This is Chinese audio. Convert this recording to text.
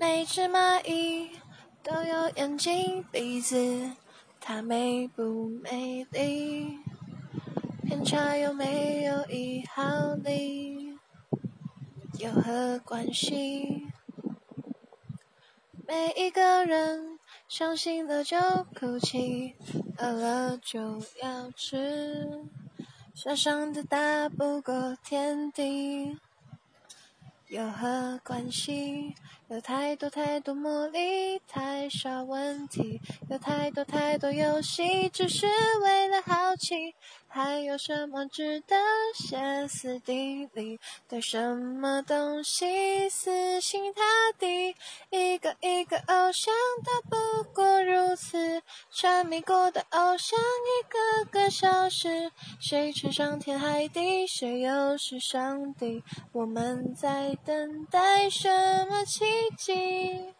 每只蚂蚁都有眼睛鼻子，它美不美丽？偏差有没有一毫厘？有何关系？每一个人伤心了就哭泣，饿了就要吃，小小的大不过天地。有何关系？有太多太多魔力，太少问题。有太多太多游戏，只是为了好奇。还有什么值得歇斯底里？对什么东西死心塌地？一个一个偶像都不过如此，沉迷过的偶像一个个消失。谁称上天海底？谁又是上帝？我们在等待什么奇迹？